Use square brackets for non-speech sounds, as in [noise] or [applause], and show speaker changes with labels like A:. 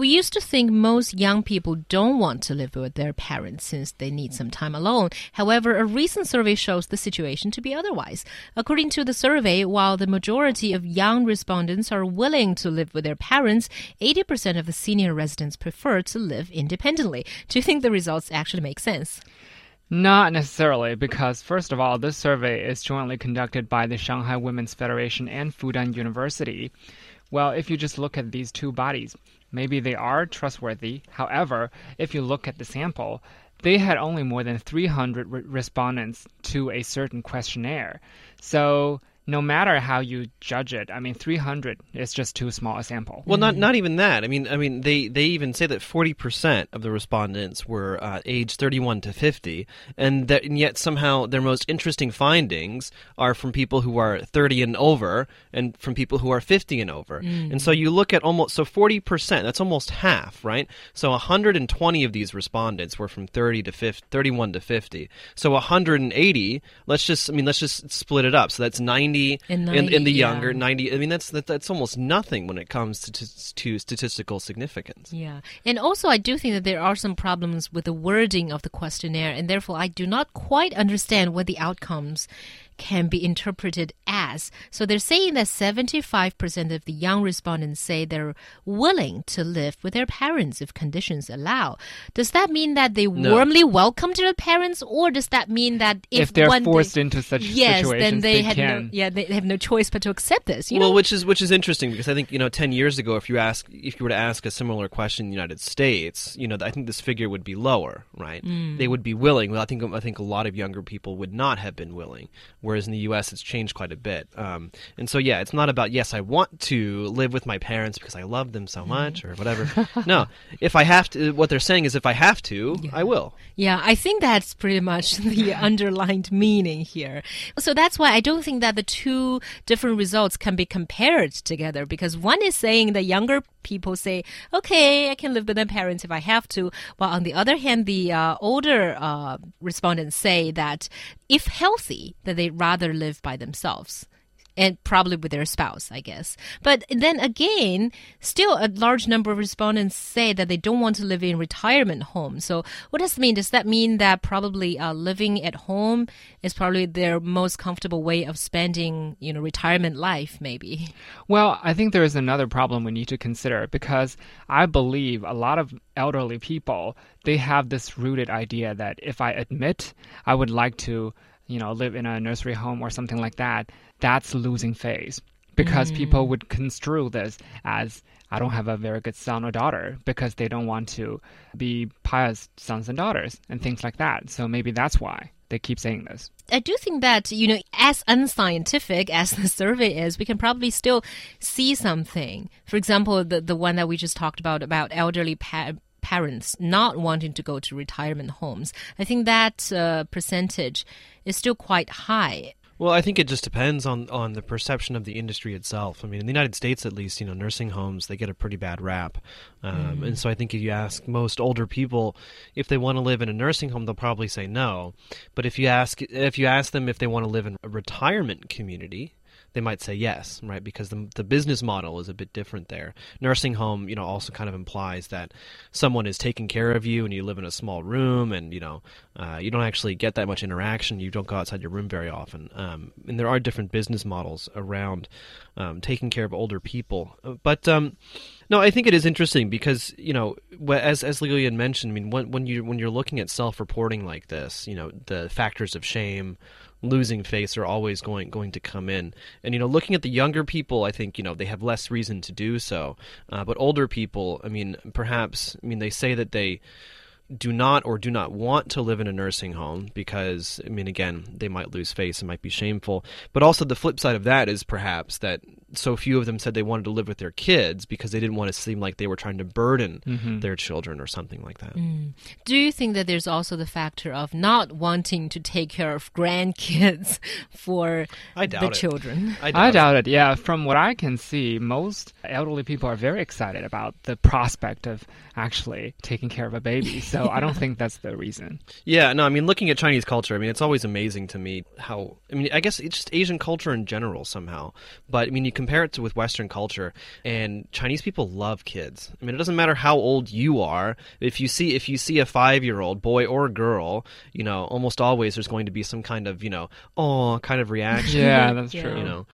A: We used to think most young people don't want to live with their parents since they need some time alone. However, a recent survey shows the situation to be otherwise. According to the survey, while the majority of young respondents are willing to live with their parents, 80% of the senior residents prefer to live independently. Do you think the results actually make sense?
B: Not necessarily, because first of all, this survey is jointly conducted by the Shanghai Women's Federation and Fudan University. Well, if you just look at these two bodies, maybe they are trustworthy. However, if you look at the sample, they had only more than 300 re respondents to a certain questionnaire. So no matter how you judge it, I mean, 300 is just too small a sample.
C: Well, not not even that. I mean, I mean, they they even say that 40 percent of the respondents were uh, age 31 to 50, and that and yet somehow their most interesting findings are from people who are 30 and over, and from people who are 50 and over. Mm. And so you look at almost so 40 percent. That's almost half, right? So 120 of these respondents were from 30 to 50, 31 to 50. So 180. Let's just, I mean, let's just split it up. So that's 90
A: in, 90,
C: in, in the
A: yeah.
C: younger 90 i mean that's that, that's almost nothing when it comes to, to, to statistical significance.
A: Yeah. And also i do think that there are some problems with the wording of the questionnaire and therefore i do not quite understand what the outcomes can be interpreted as. So they're saying that 75% of the young respondents say they're willing to live with their parents if conditions allow. Does that mean that they
C: no.
A: warmly welcome their parents, or does that mean that if,
B: if they're forced
A: they,
B: into such
A: yes,
B: situations,
A: then they,
B: they
A: had
B: can.
A: no yeah they have no choice but to accept this.
C: well,
A: know?
C: which is which is interesting because I think you know 10 years ago, if you ask if you were to ask a similar question in the United States, you know I think this figure would be lower, right?
A: Mm.
C: They would be willing. Well, I think I think a lot of younger people would not have been willing, whereas in the U.S. it's changed quite a bit. Um, and so, yeah, it's not about, yes, I want to live with my parents because I love them so much or whatever. [laughs] no, if I have to, what they're saying is if I have to,
A: Yeah.
C: I will.
A: Yeah, I think that's pretty much [laughs] the underlined meaning here. So that's why I don't think that the two different results can be compared together because one is saying the younger people say, okay, I can live with my parents if I have to, while on the other hand, the uh, older uh, respondents say that if healthy, that they'd rather live by themselves and probably with their spouse, I guess. But then again, still a large number of respondents say that they don't want to live in retirement homes. So what does that mean? Does that mean that probably uh, living at home is probably their most comfortable way of spending, you know, retirement life, maybe?
B: Well, I think there is another problem we need to consider because I believe a lot of elderly people they have this rooted idea that if I admit I would like to, you know, live in a nursery home or something like that, that's losing phase because people mm. would construe this as I don't have a very good son or daughter because they don't want to be pious sons and daughters and things like that. So maybe that's why they keep saying this.
A: I do think that, you know, as unscientific [laughs] as the survey is, we can probably still see something. For example, the, the one that we just talked about, about elderly pa- parents not wanting to go to retirement homes. I think that uh, percentage is still quite high.
C: Well, I think it just depends on, on the perception of the industry itself. I mean, in the United States, at least, you know, nursing homes they get a pretty bad rap, um,
A: Mm.
C: and so I think if you ask most older people if they want to live in a nursing home, they'll probably say no. But if you ask if you ask them if they want to live in a retirement community, they might say yes, right? Because the the business model is a bit different there. Nursing home, you know, also kind of implies that someone is taking care of you, and you live in a small room, and you know, uh, you don't actually get that much interaction. You don't go outside your room very often, um, and there are different business models around um, taking care of older people. Uh, But um, no, I think it is interesting because you know, as as Lilian mentioned, I mean, when when you when you're looking at self-reporting like this, you know, the factors of shame, losing face are always going going to come in. And you know, looking at the younger people, I think you know they have less reason to do so. Uh, but older people, I mean, perhaps, I mean, they say that they do not or do not want to live in a nursing home because I mean again they might lose face and might be shameful but also the flip side of that is perhaps that so few of them said they wanted to live with their kids because they didn't want to seem like they were trying to burden mm-hmm. their children or something like that. Mm.
A: Do you think that there's also the factor of not wanting to take care of grandkids [laughs] for
C: I doubt
A: the
C: it.
A: children?
C: I doubt,
B: I
C: it.
B: doubt it. Yeah, from what I can see, most elderly people are very excited about the prospect of actually taking care of a baby. So So I don't [laughs] think that's the reason.
C: Yeah, no, I mean, looking at Chinese culture, I mean, it's always amazing to me how, I mean, I guess it's just Asian culture in general somehow. But, I mean, you compare it to with Western culture, and Chinese people love kids. I mean, it doesn't matter how old you are. If you see, if you see a five year old, boy or girl, you know, almost always there's going to be some kind of, you know, oh, kind of reaction.
B: Yeah, that's true.
C: You know,